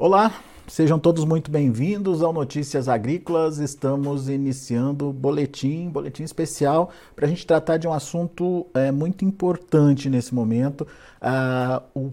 Olá, sejam todos muito bem-vindos ao Notícias Agrícolas. Estamos iniciando boletim, boletim especial para a gente tratar de um assunto é, muito importante nesse momento, uh, o,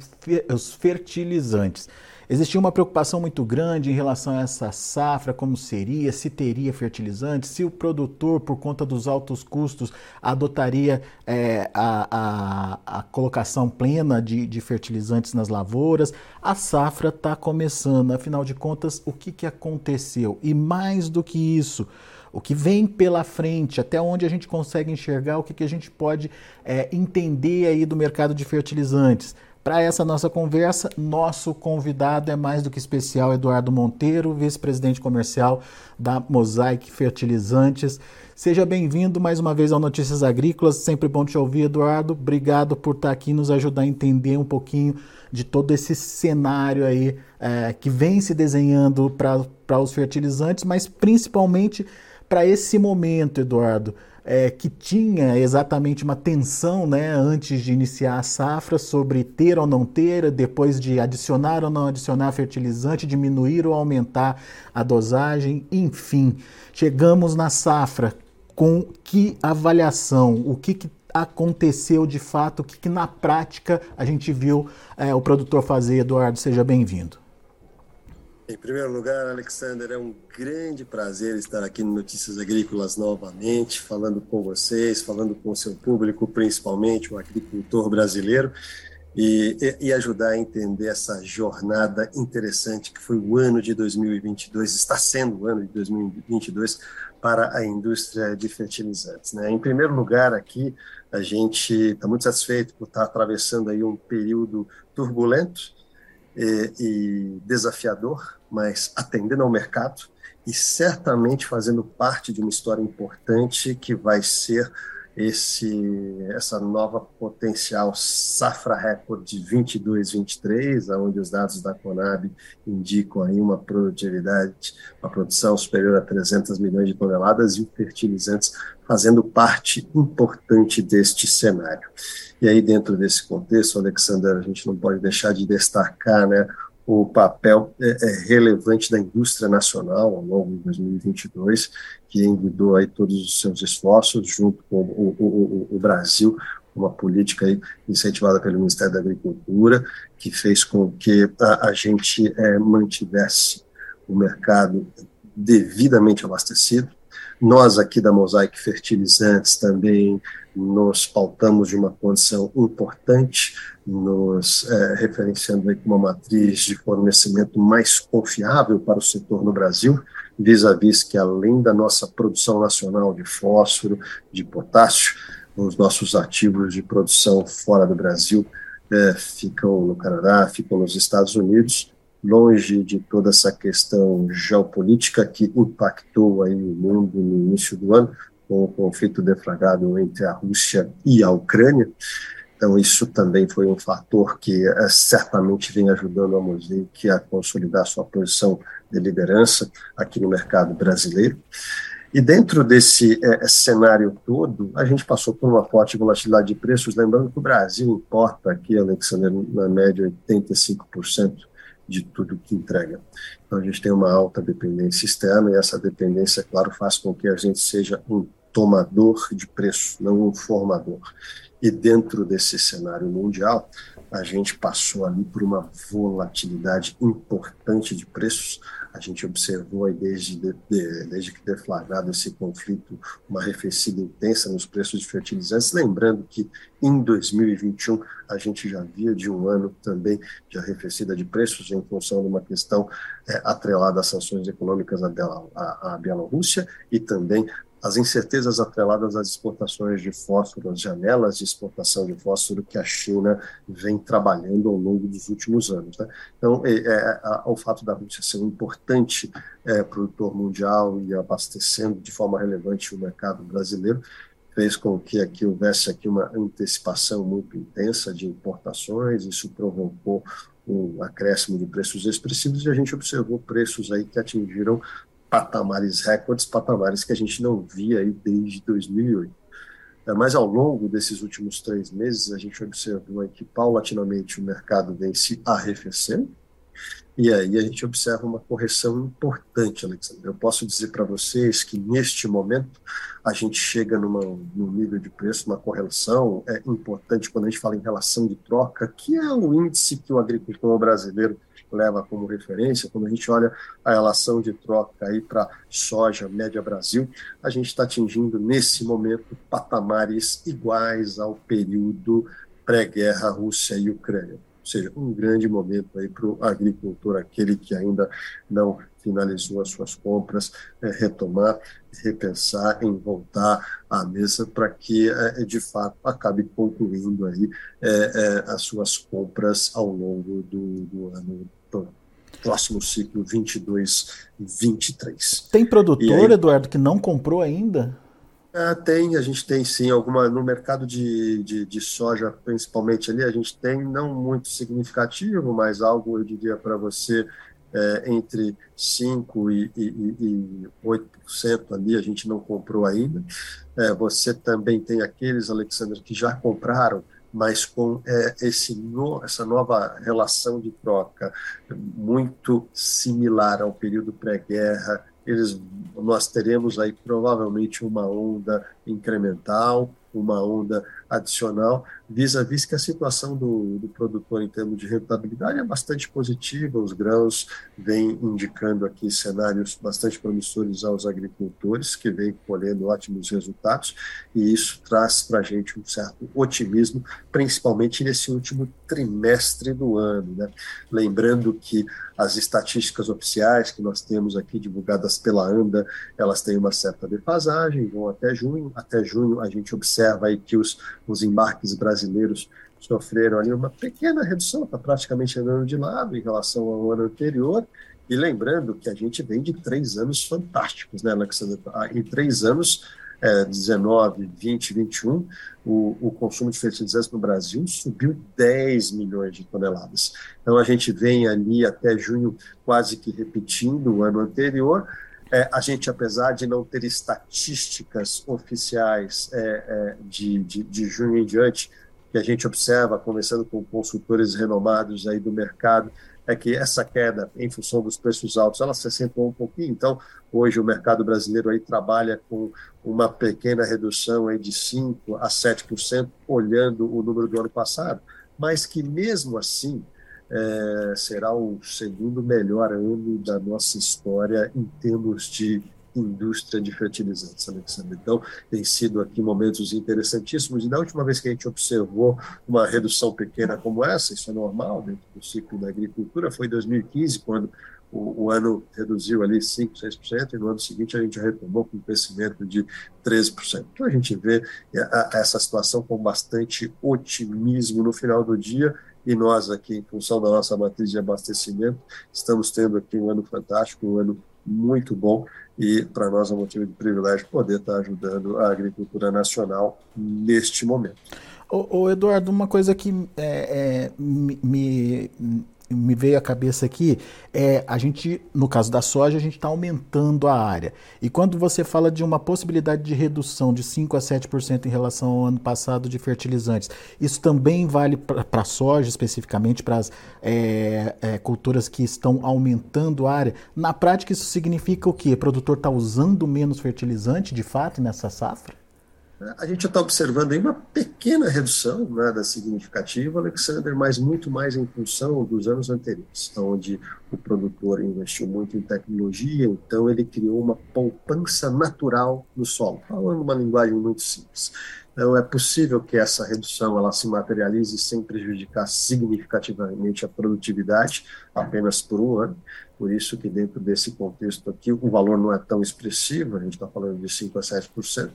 os fertilizantes. Existia uma preocupação muito grande em relação a essa safra, como seria, se teria fertilizantes, se o produtor, por conta dos altos custos, adotaria é, a, a, a, colocação plena de, de, fertilizantes nas lavouras. A safra está começando, afinal de contas, o que, que aconteceu? E mais do que isso, o que vem pela frente, até onde a gente consegue enxergar, o que, que a gente pode é, entender aí do mercado de fertilizantes. Para essa nossa conversa, nosso convidado é mais do que especial, Eduardo Monteiro, vice-presidente comercial da Mosaic Fertilizantes. Seja bem-vindo mais uma vez ao Notícias Agrícolas. Sempre bom te ouvir, Eduardo. Obrigado por estar aqui nos ajudar a entender um pouquinho de todo esse cenário aí é, que vem se desenhando para os fertilizantes, mas principalmente para esse momento, Eduardo é, que tinha exatamente uma tensão né, antes de iniciar a safra sobre ter ou não ter, depois de adicionar ou não adicionar fertilizante, diminuir ou aumentar a dosagem, enfim. Chegamos na safra com que avaliação, o que, que aconteceu de fato, o que, que na prática a gente viu é, o produtor fazer. Eduardo, seja bem-vindo. Em primeiro lugar, Alexander, é um grande prazer estar aqui no Notícias Agrícolas novamente, falando com vocês, falando com o seu público, principalmente o agricultor brasileiro, e, e, ajudar a entender essa jornada interessante que foi o ano de 2022, está sendo o ano de 2022 para a indústria de fertilizantes. Né? Em primeiro lugar, aqui, a gente está muito satisfeito por estar atravessando aí um período turbulento, e, desafiador, mas atendendo ao mercado e certamente fazendo parte de uma história importante que vai ser esse essa nova potencial safra recorde 22-23, onde os dados da Conab indicam aí uma produtividade, uma produção superior a 300 milhões de toneladas e fertilizantes fazendo parte importante deste cenário. E aí, dentro desse contexto, Alexander, a gente não pode deixar de destacar né, o papel é, é, relevante da indústria nacional ao longo de 2022, que envidou aí todos os seus esforços junto com o, o, o, o Brasil, uma política incentivada pelo Ministério da Agricultura, que fez com que a, a gente é, mantivesse o mercado devidamente abastecido. Nós aqui da Mosaic Fertilizantes também nos pautamos de uma condição importante, nos é, referenciando aí como uma matriz de fornecimento mais confiável para o setor no Brasil, vis-à-vis -vis que além da nossa produção nacional de fósforo, de potássio, os nossos ativos de produção fora do Brasil é, ficam no Canadá, ficam nos Estados Unidos, longe de toda essa questão geopolítica que impactou aí o mundo no início do ano, com o conflito deflagrado entre a Rússia e a Ucrânia. Então, isso também foi um fator que é, certamente vem ajudando a Mosaic a consolidar sua posição de liderança aqui no mercado brasileiro. E dentro desse é, cenário todo, a gente passou por uma forte volatilidade de preços, lembrando que o Brasil importa aqui, Alexander, na média 85% de tudo que entrega. Então a gente tem uma alta dependência externa e essa dependência, claro, faz com que a gente seja um tomador de preço, não um formador. E dentro desse cenário mundial, a gente passou ali por uma volatilidade importante de preços. A gente observou aí desde, de, desde que deflagrado esse conflito uma arrefecida intensa nos preços de fertilizantes. Lembrando que em 2021 a gente já via de um ano também de arrefecida de preços em função de uma questão é, atrelada às sanções econômicas à, à, à Bielorrússia e também as incertezas atreladas às exportações de fósforo, as janelas de exportação de fósforo que a China vem trabalhando ao longo dos últimos anos. Né? Então, é, é, o fato da Rússia ser um importante é, produtor mundial e abastecendo de forma relevante o mercado brasileiro fez com que aqui houvesse aqui uma antecipação muito intensa de importações, isso provocou um acréscimo de preços expressivos e a gente observou preços aí que atingiram patamares recordes, patamares que a gente não via aí desde 2008. É, mas ao longo desses últimos três meses, a gente observou que paulatinamente o mercado vem se arrefecendo, E aí a gente observa uma correção importante, Alexandre. Eu posso dizer para vocês que neste momento a gente chega numa, num nível de preço, uma correlação é importante quando a gente fala em relação de troca, que é o índice que o agricultor brasileiro leva como referência, quando a gente olha a relação de troca aí para soja média Brasil, a gente está atingindo nesse momento patamares iguais ao período pré-guerra Rússia e Ucrânia. Ou seja, um grande momento aí para o agricultor, aquele que ainda não finalizou as suas compras, é, retomar, repensar em voltar à mesa para que, é, de fato, acabe concluindo aí é, é as suas compras ao longo do, do ano próximo ciclo 22 e 23. Tem produtor, aí, Eduardo, que não comprou ainda? É, tem, a gente tem sim, alguma no mercado de, de, de, soja, principalmente ali, a gente tem, não muito significativo, mas algo, eu diria para você, é, entre 5% e, e, e 8% ali, a gente não comprou ainda. É, você também tem aqueles, Alexandre, que já compraram, mas com é, esse no, essa nova relação de troca muito similar ao período pré-guerra, eles, nós teremos aí provavelmente uma onda incremental, uma onda adicional, vis-à-vis -vis que a situação do, do, produtor em termos de rentabilidade é bastante positiva, os grãos vêm indicando aqui cenários bastante promissores aos agricultores, que vêm colhendo ótimos resultados, e isso traz para a gente um certo otimismo, principalmente nesse último trimestre do ano. Né? Lembrando que as estatísticas oficiais que nós temos aqui divulgadas pela ANDA, elas têm uma certa defasagem, vão até junho, até junho a gente observa aí que os os embarques brasileiros sofreram ali uma pequena redução, está praticamente andando de lado em relação ao ano anterior. E lembrando que a gente vem de três anos fantásticos, né, Alexandre? Ah, em três anos, é, 19, 20, 21, o, o consumo de fertilizantes no Brasil subiu 10 milhões de toneladas. Então a gente vem ali até junho quase que repetindo o ano anterior, é, a gente, apesar de não ter estatísticas oficiais é, é, de, de, de, junho em diante, que a gente observa, conversando com consultores renomados aí do mercado, é que essa queda, em função dos preços altos, ela se acentuou um pouquinho. Então, hoje o mercado brasileiro aí trabalha com uma pequena redução aí de 5% a 7%, olhando o número do ano passado, mas que mesmo assim é, será o segundo melhor ano da nossa história em termos de indústria de fertilizantes, Alexandre. Então, tem sido aqui momentos interessantíssimos. E da última vez que a gente observou uma redução pequena como essa, isso é normal dentro do ciclo da agricultura, foi em 2015, quando o, o, ano reduziu ali 5%, 6%, e no ano seguinte a gente retomou com um crescimento de 13%. Então a gente vê essa situação com bastante otimismo no final do dia e nós aqui, em função da nossa matriz de abastecimento, estamos tendo aqui um ano fantástico, um ano muito bom e para nós é um motivo de privilégio poder estar ajudando a agricultura nacional neste momento. Ô, Eduardo, uma coisa que é, é, me me veio à cabeça aqui é a gente, no caso da soja, a gente está aumentando a área. E quando você fala de uma possibilidade de redução de 5 a 7% em relação ao ano passado de fertilizantes, isso também vale para a soja, especificamente para as é, é, culturas que estão aumentando a área. Na prática, isso significa o quê? O produtor está usando menos fertilizante de fato nessa safra? A gente está observando aí uma pequena redução, nada significativa, Alexander, mas muito mais em função dos anos anteriores, onde o produtor investiu muito em tecnologia, então ele criou uma poupança natural no solo, falando uma linguagem muito simples. Então, é possível que essa redução ela se materialize sem prejudicar significativamente a produtividade, apenas por um ano. Por isso que dentro desse contexto aqui, o valor não é tão expressivo, a gente está falando de 5% a 7%,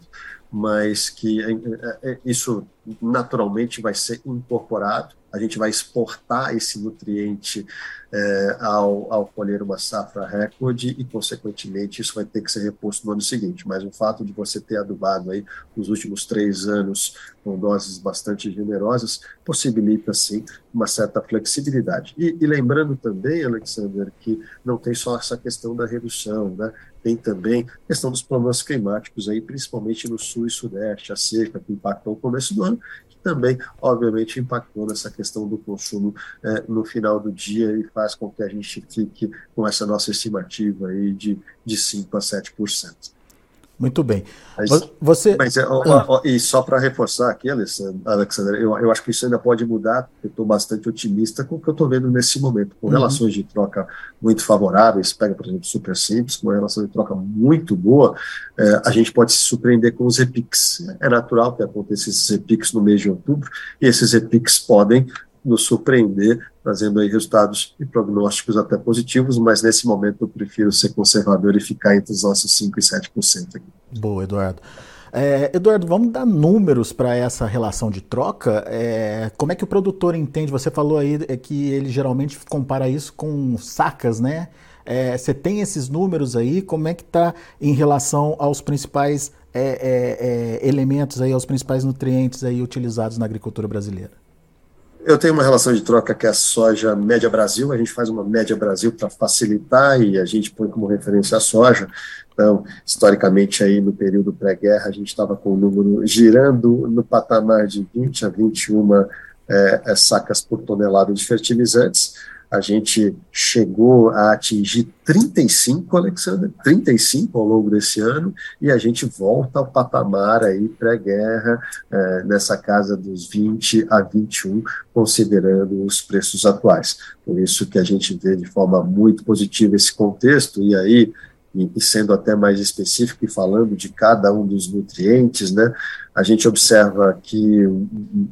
mas que é, é, é, isso naturalmente vai ser incorporado a gente vai exportar esse nutriente é, ao, ao colher uma safra recorde e, consequentemente, isso vai ter que ser reposto no ano seguinte. Mas o fato de você ter adubado aí nos últimos três anos com doses bastante generosas possibilita, sim, uma certa flexibilidade. E, e lembrando também, Alexander, que não tem só essa questão da redução, né? tem também a questão dos problemas climáticos aí, principalmente no sul e sudeste, a seca que impactou o começo do ano, também, obviamente, impactou nessa questão do consumo é, no final do dia e faz com que a gente fique com essa nossa estimativa aí de, de 5% a 7%. Muito bem. Mas, Você... mas é, ó, ah. ó, e só para reforçar aqui, Alexandre, eu, eu acho que isso ainda pode mudar, eu estou bastante otimista com o que eu estou vendo nesse momento, com uhum. relações de troca muito favoráveis, pega, por exemplo, super simples, com uma relação de troca muito boa, é, a gente pode se surpreender com os EPICs. É natural que aconteça esses EPICs no mês de outubro, e esses EPICs podem nos surpreender, trazendo aí resultados e prognósticos até positivos, mas nesse momento eu prefiro ser conservador e ficar entre os nossos 5% e 7% aqui. Boa, Eduardo. É, Eduardo, vamos dar números para essa relação de troca. É, como é que o produtor entende? Você falou aí é que ele geralmente compara isso com sacas, né? É, você tem esses números aí? Como é que está em relação aos principais é, é, elementos aí, aos principais nutrientes aí utilizados na agricultura brasileira? Eu tenho uma relação de troca que é a soja média Brasil, a gente faz uma média Brasil para facilitar e a gente põe como referência a soja. Então, historicamente, aí no período pré-guerra, a gente estava com o número girando no patamar de 20 a 21 é, é, sacas por tonelada de fertilizantes a gente chegou a atingir 35, Alexandre, 35 ao longo desse ano, e a gente volta ao patamar aí pré-guerra, é, nessa casa dos 20 a 21, considerando os preços atuais. Por isso que a gente vê de forma muito positiva esse contexto, e aí e, e, sendo até mais específico e falando de cada um dos nutrientes, né, a gente observa que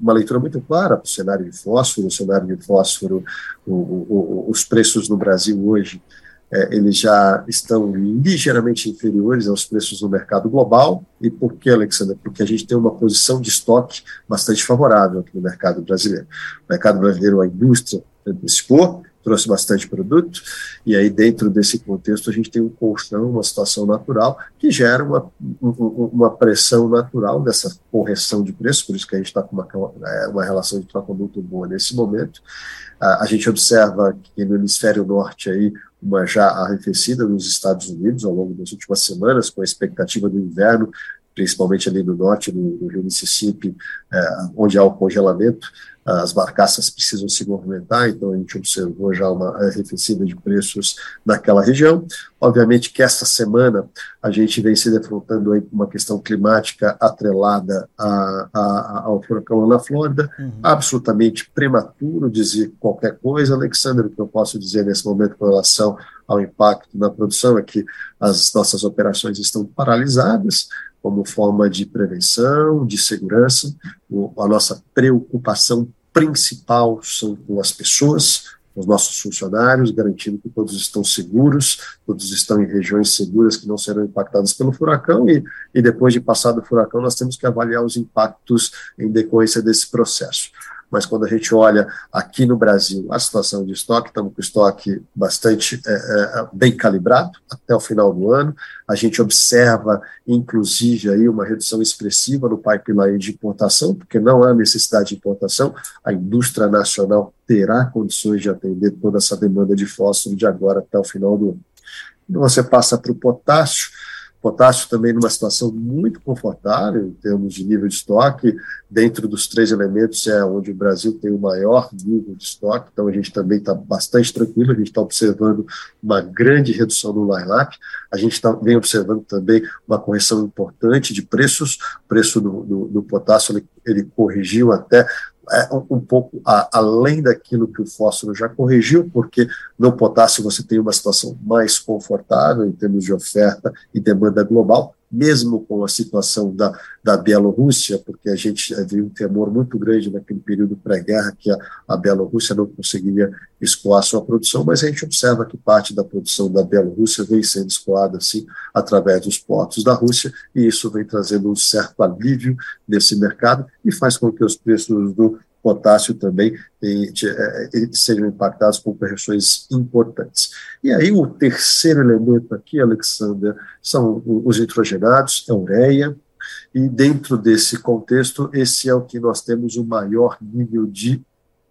uma leitura muito clara para o cenário de fósforo, o cenário de fósforo, o, o, os preços no Brasil hoje, é, eles já estão ligeiramente inferiores aos preços no mercado global. E por que, Alexandre? Porque a gente tem uma posição de estoque bastante favorável aqui no mercado brasileiro. O mercado brasileiro, a indústria antecipou, trouxe bastante produto, e aí dentro desse contexto a gente tem um colchão, uma situação natural, que gera uma, uma pressão natural dessa correção de preço, por isso que a gente está com uma, é, uma relação de troca muito boa nesse momento. A, a gente observa que no hemisfério norte aí, uma já arrefecida nos Estados Unidos ao longo das últimas semanas, com a expectativa do inverno, principalmente ali no norte, no, no rio Mississippi, é, onde há o congelamento, as barcaças precisam se movimentar, então a gente observou já uma arrefecida de preços naquela região. Obviamente que esta semana a gente vem se defrontando aí com uma questão climática atrelada a, a, ao furacão na Flórida, uhum. absolutamente prematuro dizer qualquer coisa, Alexandre, o que eu posso dizer nesse momento com relação ao impacto na produção é que as nossas operações estão paralisadas, como forma de prevenção, de segurança. O, a nossa preocupação principal são com as pessoas, os nossos funcionários, garantindo que todos estão seguros, todos estão em regiões seguras que não serão impactadas pelo furacão, e, e depois de passar do furacão, nós temos que avaliar os impactos em decorrência desse processo mas quando a gente olha aqui no Brasil a situação de estoque, estamos com estoque bastante é, é, bem calibrado até o final do ano. A gente observa, inclusive, aí uma redução expressiva no pipeline de importação, porque não há necessidade de importação, a indústria nacional terá condições de atender toda essa demanda de fósforo de agora até o final do ano. Quando você passa para o potássio, Potássio também numa situação muito confortável em termos de nível de estoque, dentro dos três elementos é onde o Brasil tem o maior nível de estoque, então a gente também está bastante tranquilo, a gente está observando uma grande redução no line-up, a gente tá, vem observando também uma correção importante de preços, o preço do, do, do potássio ele, ele corrigiu até é, um pouco a, além daquilo que o fósforo já corrigiu, porque no potássio você tem uma situação mais confortável em termos de oferta e demanda global, mesmo com a situação da, da Bielorrússia, porque a gente viu um temor muito grande naquele período pré-guerra que a, a Bielorrússia não conseguiria escoar sua produção, mas a gente observa que parte da produção da Bielorrússia vem sendo escoada assim através dos portos da Rússia, e isso vem trazendo um certo alívio nesse mercado e faz com que os preços do potássio também e, é, sejam impactados com correções importantes. E aí o terceiro elemento aqui, Alexander, são os nitrogenados, a ureia, e dentro desse contexto, esse é o que nós temos o maior nível de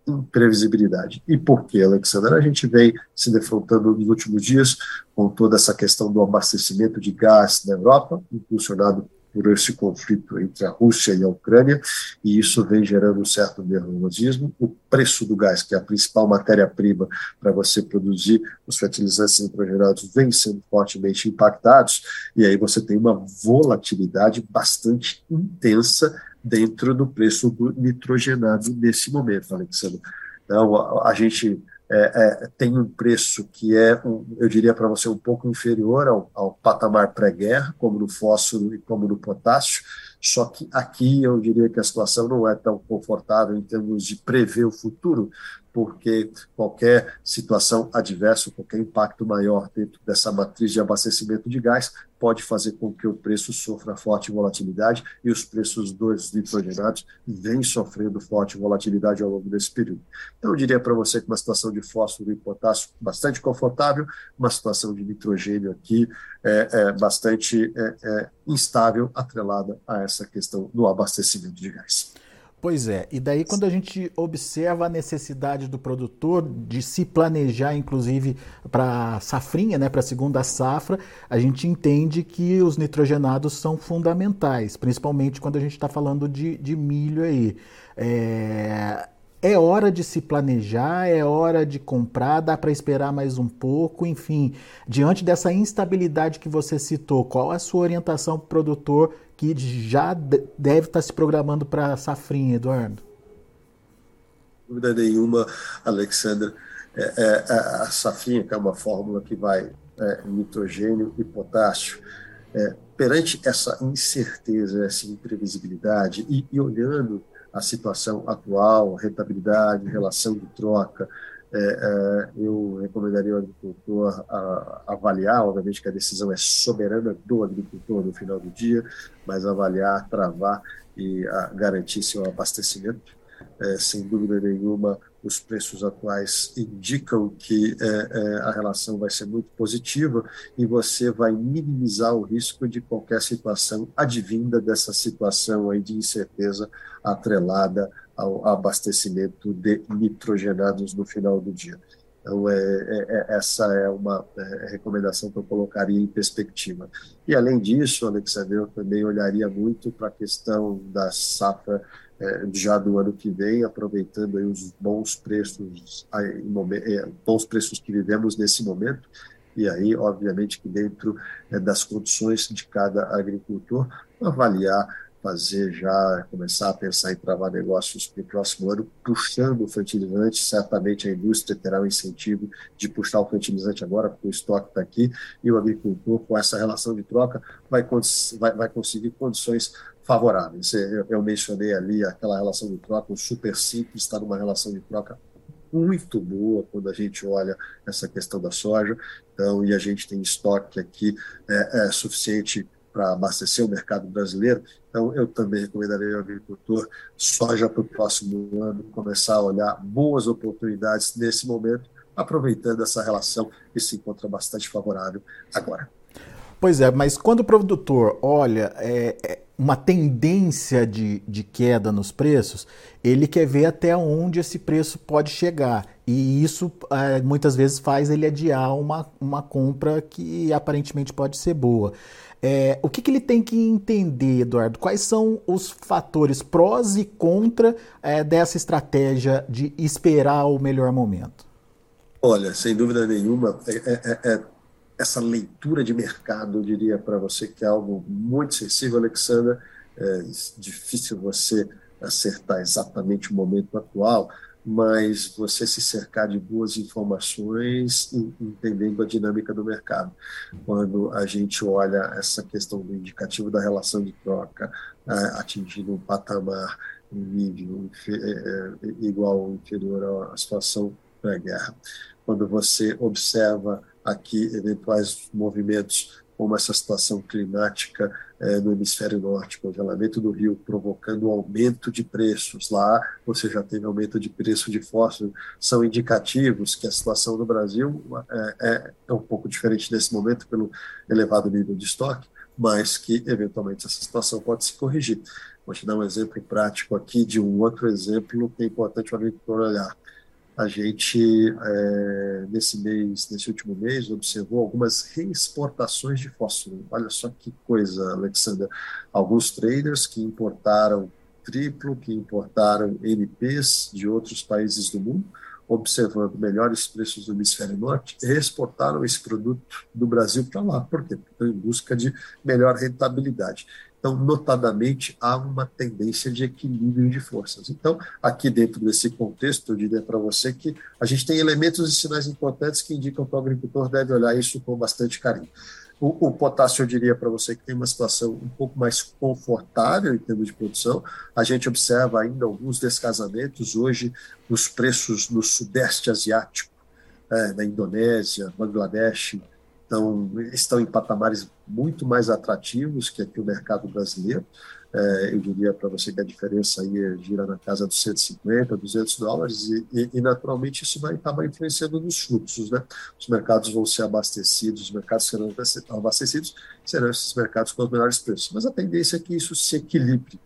imprevisibilidade. E por que, Alexander? A gente vem se defrontando nos últimos dias com toda essa questão do abastecimento de gás na Europa, impulsionado por esse conflito entre a Rússia e a Ucrânia, e isso vem gerando um certo nervosismo. O preço do gás, que é a principal matéria-prima para você produzir os fertilizantes nitrogenados, vem sendo fortemente impactados, e aí você tem uma volatilidade bastante intensa dentro do preço do nitrogenado nesse momento, Alexandre. Então, a, a gente é, é, tem um preço que é, um, eu diria para você, um pouco inferior ao, ao patamar pré-guerra, como no fósforo e como no potássio, só que aqui eu diria que a situação não é tão confortável em termos de prever o futuro, porque qualquer situação adversa, qualquer impacto maior dentro dessa matriz de abastecimento de gás pode fazer com que o preço sofra forte volatilidade e os preços dos nitrogenados vêm sofrendo forte volatilidade ao longo desse período. Então, eu diria para você que uma situação de fósforo e potássio bastante confortável, uma situação de nitrogênio aqui é, é bastante é, é, instável, atrelada a essa questão do abastecimento de gás. Pois é, e daí quando a gente observa a necessidade do produtor de se planejar, inclusive para safrinha, né, para a segunda safra, a gente entende que os nitrogenados são fundamentais, principalmente quando a gente está falando de, de milho aí. É, é hora de se planejar, é hora de comprar, dá para esperar mais um pouco, enfim. Diante dessa instabilidade que você citou, qual a sua orientação para o produtor que já deve estar tá se programando para a safrinha, Eduardo? Dúvida nenhuma, Alexandre. É, é, é, a safrinha, que é uma fórmula que vai é, nitrogênio e potássio, é, perante essa incerteza, essa imprevisibilidade, e, e olhando a situação atual, rentabilidade, relação de troca, é, é, eu recomendaria ao agricultor a, a avaliar, obviamente que a decisão é soberana do agricultor no final do dia, mas avaliar, travar e a, garantir seu abastecimento. É, sem dúvida nenhuma, os preços atuais indicam que é, é, a relação vai ser muito positiva e você vai minimizar o risco de qualquer situação advinda dessa situação aí de incerteza atrelada ao abastecimento de nitrogenados no final do dia. Então, é, é, é essa é uma é, recomendação que eu colocaria em perspectiva. E, além disso, Alexandre, eu também olharia muito para a questão da safra já do ano que vem, aproveitando os bons preços, aí, é, bons preços que vivemos nesse momento, e aí, obviamente, que dentro é, das condições de cada agricultor, avaliar fazer já, começar a pensar em travar negócios para o próximo ano, puxando o fertilizante. Certamente a indústria terá o um incentivo de puxar o fertilizante agora, porque o estoque está aqui, e o agricultor, com essa relação de troca, vai, vai, vai conseguir condições favoráveis. Eu, eu mencionei ali aquela relação de troca, o super simples está numa relação de troca muito boa quando a gente olha essa questão da soja. Então, e a gente tem estoque aqui é, é suficiente para abastecer o mercado brasileiro. Então, eu também recomendaria ao agricultor, soja para o próximo ano, começar a olhar boas oportunidades nesse momento, aproveitando essa relação que se encontra bastante favorável agora. Pois é, mas quando o produtor olha é, é uma tendência de, de queda nos preços, ele quer ver até onde esse preço pode chegar. E isso é, muitas vezes faz ele adiar uma, uma compra que aparentemente pode ser boa. É, o que, que, ele tem que entender, Eduardo? Quais são os fatores prós e contra é, dessa estratégia de esperar o melhor momento? Olha, sem dúvida nenhuma, é, é, é, é essa leitura de mercado, eu diria para você que é algo muito sensível, Alexandra. É difícil você acertar exatamente o momento atual, mas você se cercar de boas informações, entendendo a dinâmica do mercado. Quando a gente olha essa questão do indicativo da relação de troca atingindo um patamar, um nível é, é, igual ou inferior à situação pré-guerra, quando você observa aqui eventuais movimentos como essa situação climática é, no hemisfério norte, congelamento do rio provocando aumento de preços lá, você já teve aumento de preço de fósforo, são indicativos que a situação no Brasil é, é, é um pouco diferente nesse momento pelo elevado nível de estoque, mas que eventualmente essa situação pode se corrigir. Vou te dar um exemplo prático aqui de um outro exemplo que é importante o agricultor olhar. A gente, é, nesse mês, nesse último mês, observou algumas reexportações de fósforo. Olha só que coisa, Alexander. Alguns traders que importaram triplo, que importaram NPs de outros países do mundo, observando melhores preços no hemisfério norte, exportaram esse produto do Brasil para lá. Por quê? Em busca de melhor rentabilidade. Então, notadamente, há uma tendência de equilíbrio de forças. Então, aqui dentro desse contexto, eu diria para você que a gente tem elementos e sinais importantes que indicam que o agricultor deve olhar isso com bastante carinho. O, o, potássio, eu diria para você que tem uma situação um pouco mais confortável em termos de produção. A gente observa ainda alguns descasamentos hoje nos preços no Sudeste Asiático, é, na Indonésia, Bangladesh, então, estão em patamares muito mais atrativos que aqui o mercado brasileiro. É, eu diria para você que a diferença aí é, gira na casa dos 150, 200 dólares, e, e, e, naturalmente isso vai acabar influenciando nos fluxos. Né? Os mercados vão ser abastecidos, os mercados serão abastecidos, serão esses mercados com os melhores preços. Mas a tendência é que isso se equilibre.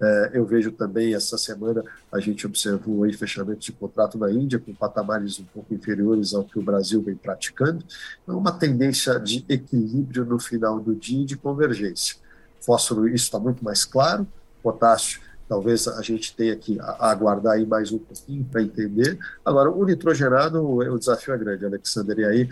É, eu vejo também essa semana a gente observou aí fechamento de contrato na Índia com patamares um pouco inferiores ao que o Brasil vem praticando. Então, uma tendência de equilíbrio no final do dia e de convergência. Fósforo, isso está muito mais claro. Potássio, talvez a gente tenha que aguardar aí mais um pouquinho para entender. Agora, o nitrogenado, o desafio é grande, Alexander, e aí,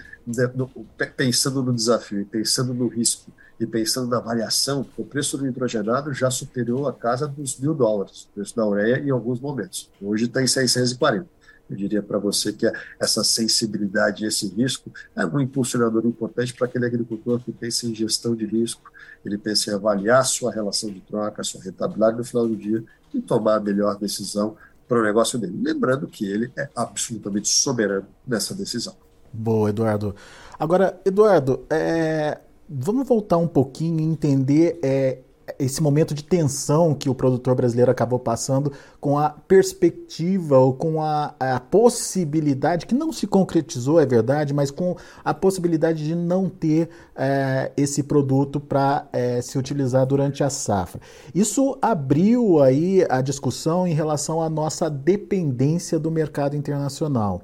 pensando no desafio pensando no risco, e pensando na variação, o preço do nitrogenado já superou a casa dos mil dólares, o preço da ureia em alguns momentos. Hoje está em 640. Eu diria para você que essa sensibilidade esse risco é um impulsionador importante para aquele agricultor que pensa em gestão de risco, ele pensa em avaliar sua relação de troca, sua rentabilidade no final do dia e tomar a melhor decisão para o negócio dele. Lembrando que ele é absolutamente soberano nessa decisão. Boa, Eduardo. Agora, Eduardo, é, Vamos voltar um pouquinho e entender é, esse momento de tensão que o produtor brasileiro acabou passando com a perspectiva ou com a, a, possibilidade, que não se concretizou, é verdade, mas com a possibilidade de não ter é, esse produto para é, se utilizar durante a safra. Isso abriu aí a discussão em relação à nossa dependência do mercado internacional.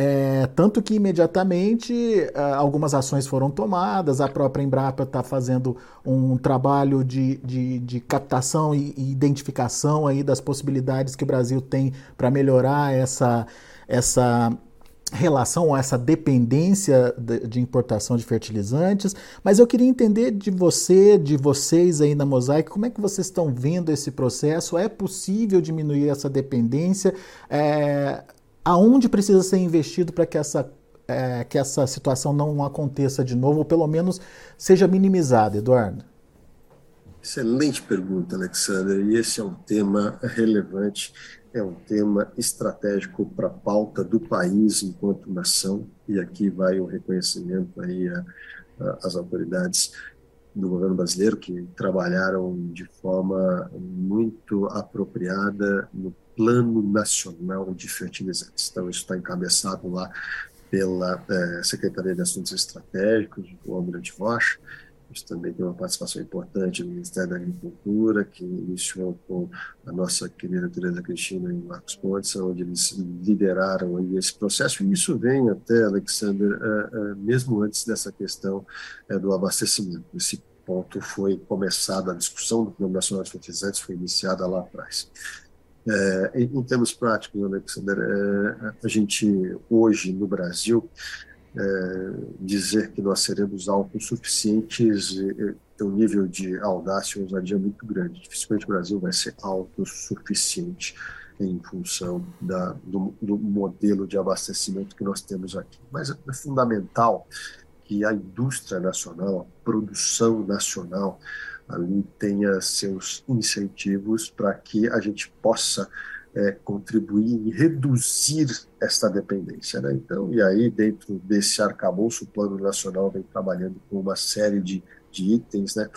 É, tanto que imediatamente é, algumas ações foram tomadas, a própria Embrapa está fazendo um trabalho de, de, de captação e, e, identificação aí das possibilidades que o Brasil tem para melhorar essa, essa relação, essa dependência de, importação de fertilizantes. Mas eu queria entender de você, de vocês aí na Mosaic, como é que vocês estão vendo esse processo? É possível diminuir essa dependência? É, aonde precisa ser investido para que essa, é, que essa situação não aconteça de novo, ou pelo menos seja minimizada, Eduardo? Excelente pergunta, Alexander. E esse é um tema relevante, é um tema estratégico para a pauta do país enquanto nação. E aqui vai o reconhecimento aí às autoridades do governo brasileiro que trabalharam de forma muito apropriada no Plano Nacional de Fertilizantes. Então, isso está encabeçado lá pela é, Secretaria de Assuntos Estratégicos, do Almirante Rocha. Isso também tem uma participação importante do Ministério da Agricultura, que iniciou com a nossa querida Tereza Cristina e Marcos Pontes, onde eles lideraram aí esse processo. E isso vem até, Alexander, é, é, mesmo antes dessa questão do abastecimento. Esse ponto foi começada, a discussão do Plano Nacional de Fertilizantes foi iniciada lá atrás. É, em, em, termos práticos, Alexander, é, a gente hoje no Brasil é, dizer que nós seremos autossuficientes é um nível de audácia e ousadia muito grande. Dificilmente o Brasil vai ser autossuficiente em função da, do, do, modelo de abastecimento que nós temos aqui. Mas é fundamental que a indústria nacional, a produção nacional, ali tenha seus incentivos para que a gente possa é, contribuir em reduzir esta dependência. Né? Então, e aí, dentro desse arcabouço, o Plano Nacional vem trabalhando com uma série de, de itens, né?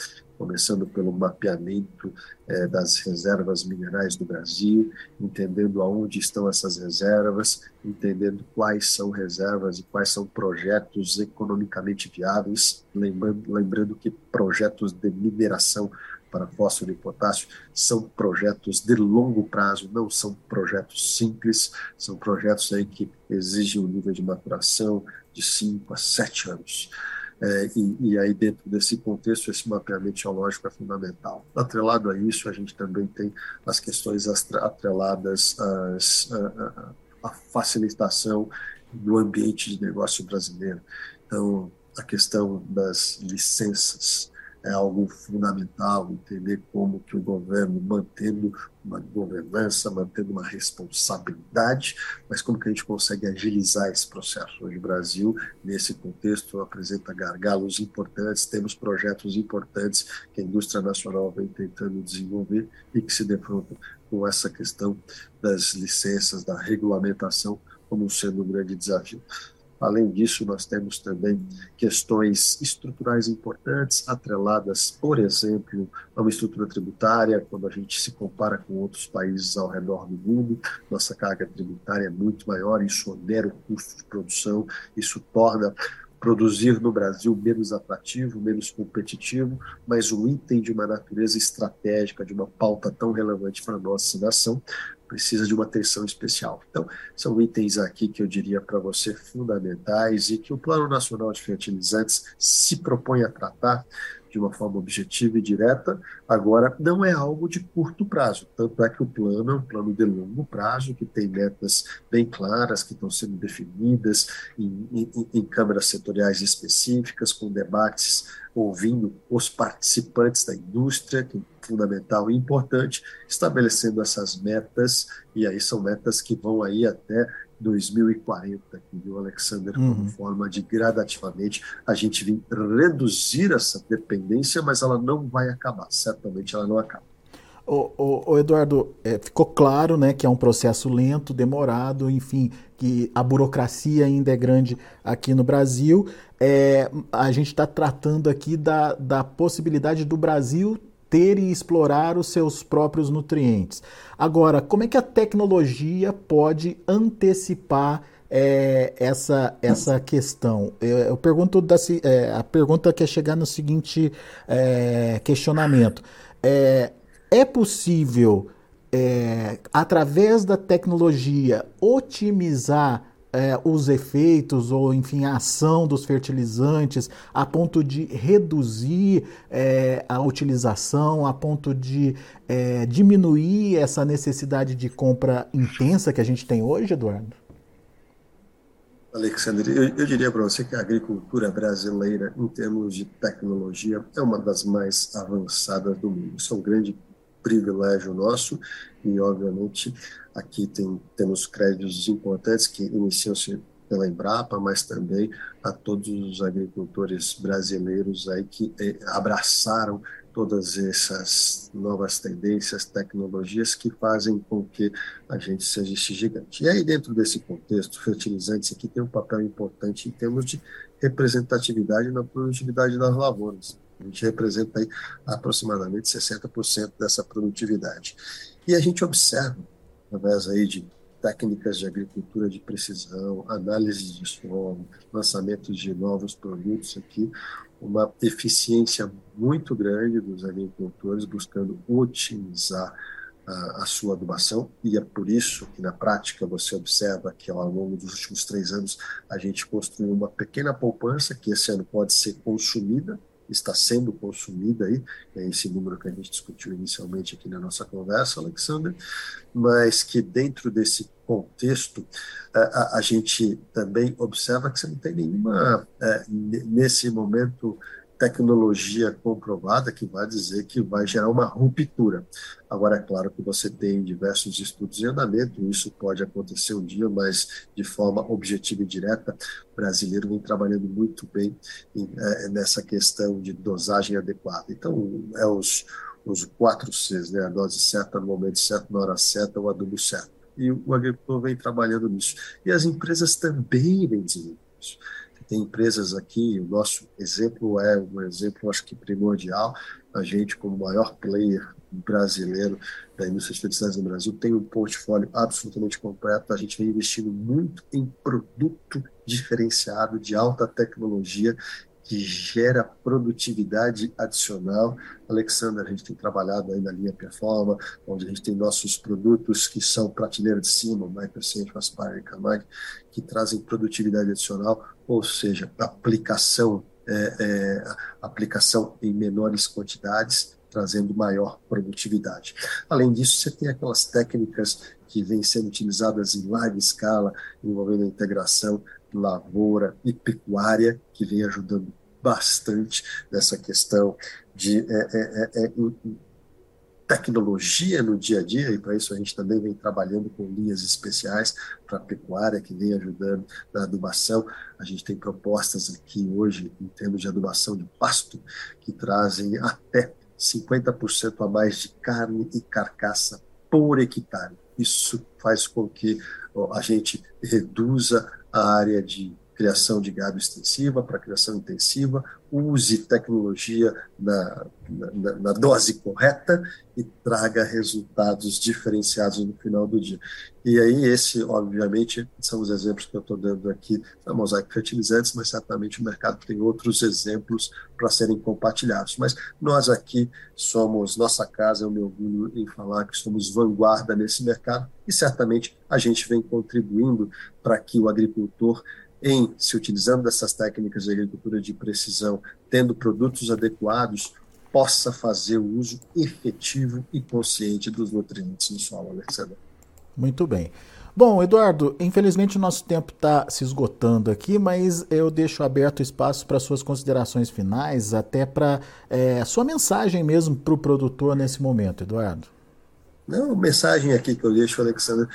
Começando pelo mapeamento é, das reservas minerais do Brasil, entendendo aonde estão essas reservas, entendendo quais são reservas e quais são projetos economicamente viáveis, lembrando, lembrando que projetos de mineração para fósforo e potássio são projetos de longo prazo, não são projetos simples, são projetos aí que exigem um nível de maturação de 5 a 7 anos. É, e, e, aí, dentro desse contexto, esse mapeamento geológico é fundamental. Atrelado a isso, a gente também tem as questões atreladas às, à facilitação do ambiente de negócio brasileiro. Então, a questão das licenças é algo fundamental, entender como que o governo, mantendo uma governança, mantendo uma responsabilidade, mas como que a gente consegue agilizar esse processo. Hoje o Brasil, nesse contexto, apresenta gargalos importantes, temos projetos importantes que a indústria nacional vem tentando desenvolver e que se defrontam com essa questão das licenças, da regulamentação, como sendo um grande desafio. Além disso, nós temos também questões estruturais importantes, atreladas, por exemplo, a uma estrutura tributária. Quando a gente se compara com outros países ao redor do mundo, nossa carga tributária é muito maior, isso onera o custo de produção, isso torna produzir no Brasil menos atrativo, menos competitivo, mas um item de uma natureza estratégica, de uma pauta tão relevante para a nossa nação, precisa de uma atenção especial. Então, são itens aqui que eu diria para você fundamentais e que o Plano Nacional de Fertilizantes se propõe a tratar de uma forma objetiva e direta. Agora, não é algo de curto prazo, tanto é que o plano é um plano de longo prazo, que tem metas bem claras, que estão sendo definidas em, em, em câmaras setoriais específicas, com debates ouvindo os participantes da indústria, que é fundamental e importante, estabelecendo essas metas, e aí são metas que vão aí até 2040, que viu Alexander uhum. como forma de gradativamente a gente vir reduzir essa dependência, mas ela não vai acabar, certamente ela não acaba. O, o, o Eduardo, é, ficou claro né, que é um processo lento, demorado, enfim, que a burocracia ainda é grande aqui no Brasil. É, a gente está tratando aqui da, da possibilidade do Brasil ter e explorar os seus próprios nutrientes. Agora, como é que a tecnologia pode antecipar é, essa, essa questão? Eu, eu pergunto da, é, a pergunta quer chegar no seguinte é, questionamento: é, é possível, através da tecnologia, otimizar é, os efeitos ou, enfim, a ação dos fertilizantes a ponto de reduzir é, a utilização, a ponto de é, diminuir essa necessidade de compra intensa que a gente tem hoje, Eduardo? Alexandre, eu, eu diria para você que a agricultura brasileira, em termos de tecnologia, é uma das mais avançadas do mundo. Isso é um grande privilégio nosso e, obviamente, aqui tem, temos créditos importantes que iniciam-se pela Embrapa, mas também a todos os agricultores brasileiros aí que eh, abraçaram todas essas novas tendências, tecnologias que fazem com que a gente seja esse gigante. E aí, dentro desse contexto, fertilizantes aqui tem um papel importante em termos de representatividade na produtividade das lavouras. A gente representa aí aproximadamente 60% dessa produtividade. E a gente observa, através aí de técnicas de agricultura de precisão, análise de solo, lançamento de novos produtos aqui, uma eficiência muito grande dos agricultores buscando otimizar a, a, sua adubação, e é por isso que na prática você observa que ao longo dos últimos três anos a gente construiu uma pequena poupança que esse ano pode ser consumida está sendo consumida aí, é esse número que a gente discutiu inicialmente aqui na nossa conversa, Alexander, mas que dentro desse contexto a, a gente também observa que você não tem nenhuma, é, nesse momento, tecnologia comprovada que vai dizer que vai gerar uma ruptura. Agora, é claro que você tem diversos estudos em andamento, isso pode acontecer um dia, mas de forma objetiva e direta, o brasileiro vem trabalhando muito bem em, é, nessa questão de dosagem adequada. Então, é os, os quatro Cs, né? a dose certa, no momento certo, na hora certa, o adubo certo. E o agricultor vem trabalhando nisso. E as empresas também vêm desenvolvendo isso tem empresas aqui, o nosso exemplo é um exemplo, acho que primordial, a gente como maior player brasileiro da indústria de fertilizantes no Brasil tem um portfólio absolutamente completo, a gente vem investindo muito em produto diferenciado de alta tecnologia que gera produtividade adicional. Alexandre, a gente tem trabalhado aí na linha Performa, onde a gente tem nossos produtos que são prateleira de cima, Microcentro, Aspire e Camag, que trazem produtividade adicional, ou seja, aplicação, é, é, aplicação em menores quantidades, trazendo maior produtividade. Além disso, você tem aquelas técnicas que vêm sendo utilizadas em larga escala, envolvendo a integração lavoura e pecuária, que vem ajudando bastante nessa questão de é, é, é, é tecnologia no dia a dia, e para isso a gente também vem trabalhando com linhas especiais para pecuária, que vem ajudando na adubação. A gente tem propostas aqui hoje, em termos de adubação de pasto, que trazem até 50% a mais de carne e carcaça por hectare. Isso faz com que a gente reduza a área de criação de gado extensiva para criação intensiva, use tecnologia na, na, na, dose correta e traga resultados diferenciados no final do dia. E aí, esse, obviamente, são os exemplos que eu estou dando aqui da Mosaic Fertilizantes, mas certamente o mercado tem outros exemplos para serem compartilhados. Mas nós aqui somos, nossa casa, eu me orgulho em falar que somos vanguarda nesse mercado e certamente a gente vem contribuindo para que o agricultor em se utilizando dessas técnicas de agricultura de precisão, tendo produtos adequados, possa fazer o uso efetivo e consciente dos nutrientes no solo, Alexandre. Muito bem. Bom, Eduardo, infelizmente o nosso tempo está se esgotando aqui, mas eu deixo aberto o espaço para suas considerações finais, até para é, sua mensagem mesmo para o produtor nesse momento, Eduardo. Não, mensagem aqui que eu deixo, Alexandre,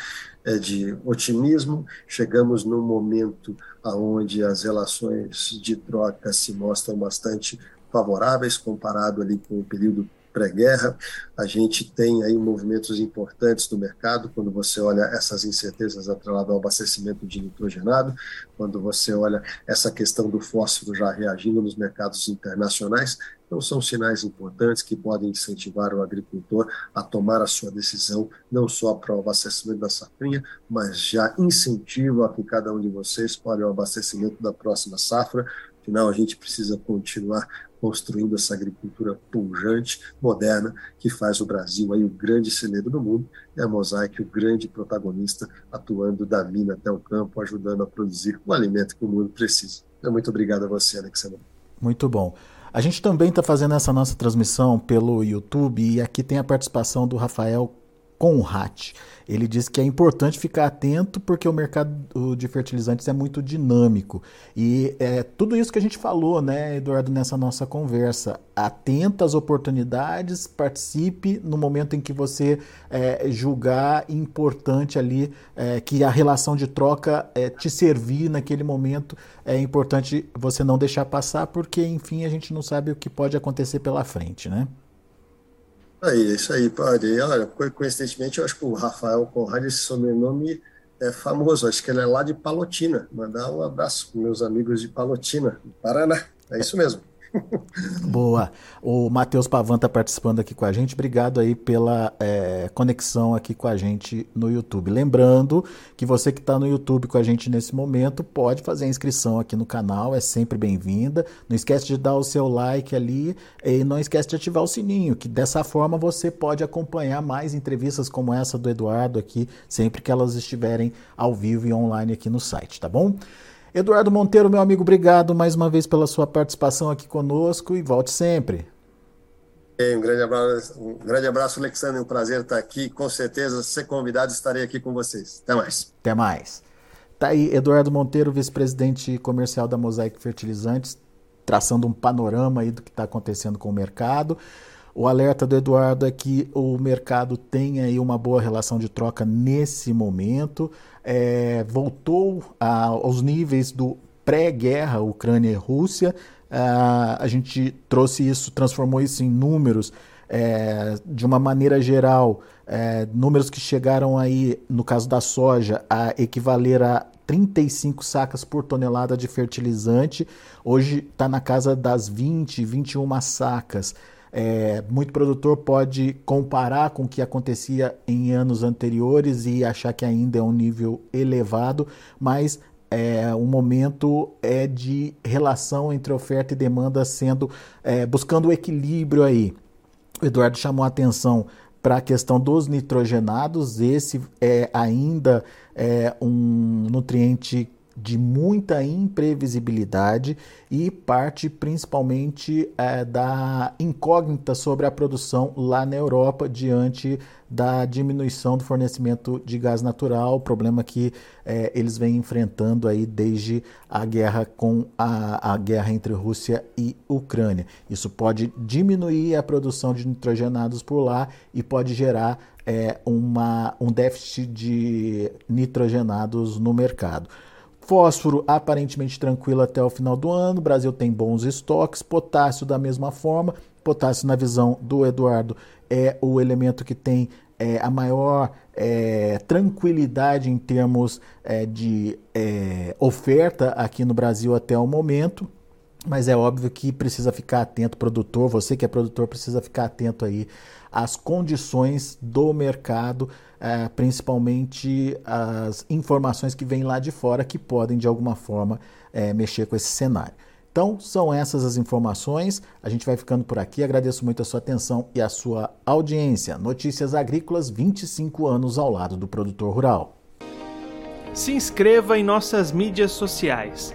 é de otimismo. Chegamos num momento onde as relações de troca se mostram bastante favoráveis comparado ali com o período pré-guerra. A gente tem aí movimentos importantes no mercado, quando você olha essas incertezas atreladas ao abastecimento de nitrogenado, quando você olha essa questão do fósforo já reagindo nos mercados internacionais, então, são sinais importantes que podem incentivar o agricultor a tomar a sua decisão, não só para o abastecimento da safrinha, mas já incentiva que cada um de vocês olhe o abastecimento da próxima safra. Afinal, a gente precisa continuar construindo essa agricultura pujante, moderna, que faz o Brasil aí o grande celeiro do mundo, e a Mosaic o grande protagonista, atuando da mina até o campo, ajudando a produzir o alimento que o mundo precisa. Então, muito obrigado a você, Alexandre. Muito bom. A gente também está fazendo essa nossa transmissão pelo YouTube e aqui tem a participação do Rafael Conrat. Ele diz que é importante ficar atento porque o mercado de fertilizantes é muito dinâmico. E é tudo isso que a gente falou, né, Eduardo, nessa nossa conversa. Atenta às oportunidades, participe no momento em que você é, julgar importante ali, é, que a relação de troca é, te servir naquele momento. É importante você não deixar passar, porque, enfim, a gente não sabe o que pode acontecer pela frente, né? Aí, isso aí, padre. Olha, coincidentemente, eu acho que o Rafael Conrad, esse sobrenome é famoso, acho que ele é lá de Palotina. Mandar um abraço para meus amigos de Palotina, Paraná. É isso mesmo. Boa. O Matheus Pavan está participando aqui com a gente. Obrigado aí pela é, conexão aqui com a gente no YouTube. Lembrando que você que está no YouTube com a gente nesse momento pode fazer a inscrição aqui no canal, é sempre bem-vinda. Não esquece de dar o seu like ali e não esquece de ativar o sininho, que dessa forma você pode acompanhar mais entrevistas como essa do Eduardo aqui, sempre que elas estiverem ao vivo e online aqui no site, tá bom? Eduardo Monteiro, meu amigo, obrigado mais uma vez pela sua participação aqui conosco e volte sempre. Um grande abraço, um grande abraço, Alexandre. Um prazer estar aqui. Com certeza, se ser convidado, estarei aqui com vocês. Até mais. Até mais. Tá aí Eduardo Monteiro, vice-presidente comercial da Mosaic Fertilizantes, traçando um panorama aí do que está acontecendo com o mercado. O alerta do Eduardo é que o mercado tem aí uma boa relação de troca nesse momento. É, voltou a, aos níveis do pré-guerra Ucrânia e Rússia. Ah, a gente trouxe isso, transformou isso em números é, de uma maneira geral, é, números que chegaram aí, no caso da soja, a equivaler a 35 sacas por tonelada de fertilizante. Hoje está na casa das 20, 21 sacas. É, muito produtor pode comparar com o que acontecia em anos anteriores e achar que ainda é um nível elevado, mas é, um momento é de relação entre oferta e demanda sendo é, buscando o equilíbrio aí. O Eduardo chamou a atenção para a questão dos nitrogenados. Esse é ainda é, um nutriente de muita imprevisibilidade e parte principalmente é, da incógnita sobre a produção lá na Europa diante da diminuição do fornecimento de gás natural, problema que é, eles vêm enfrentando aí desde a guerra com a, a guerra entre Rússia e Ucrânia. Isso pode diminuir a produção de nitrogenados por lá e pode gerar é, uma, um déficit de nitrogenados no mercado. Fósforo aparentemente tranquilo até o final do ano. O Brasil tem bons estoques. Potássio da mesma forma. Potássio, na visão do Eduardo, é o elemento que tem é, a maior é, tranquilidade em termos é, de é, oferta aqui no Brasil até o momento. Mas é óbvio que precisa ficar atento, produtor, você que é produtor, precisa ficar atento aí às condições do mercado é, principalmente as informações que vêm lá de fora que podem de alguma forma é, mexer com esse cenário. Então, são essas as informações. A gente vai ficando por aqui. Agradeço muito a sua atenção e a sua audiência. Notícias Agrícolas, 25 anos ao lado do produtor rural. Se inscreva em nossas mídias sociais.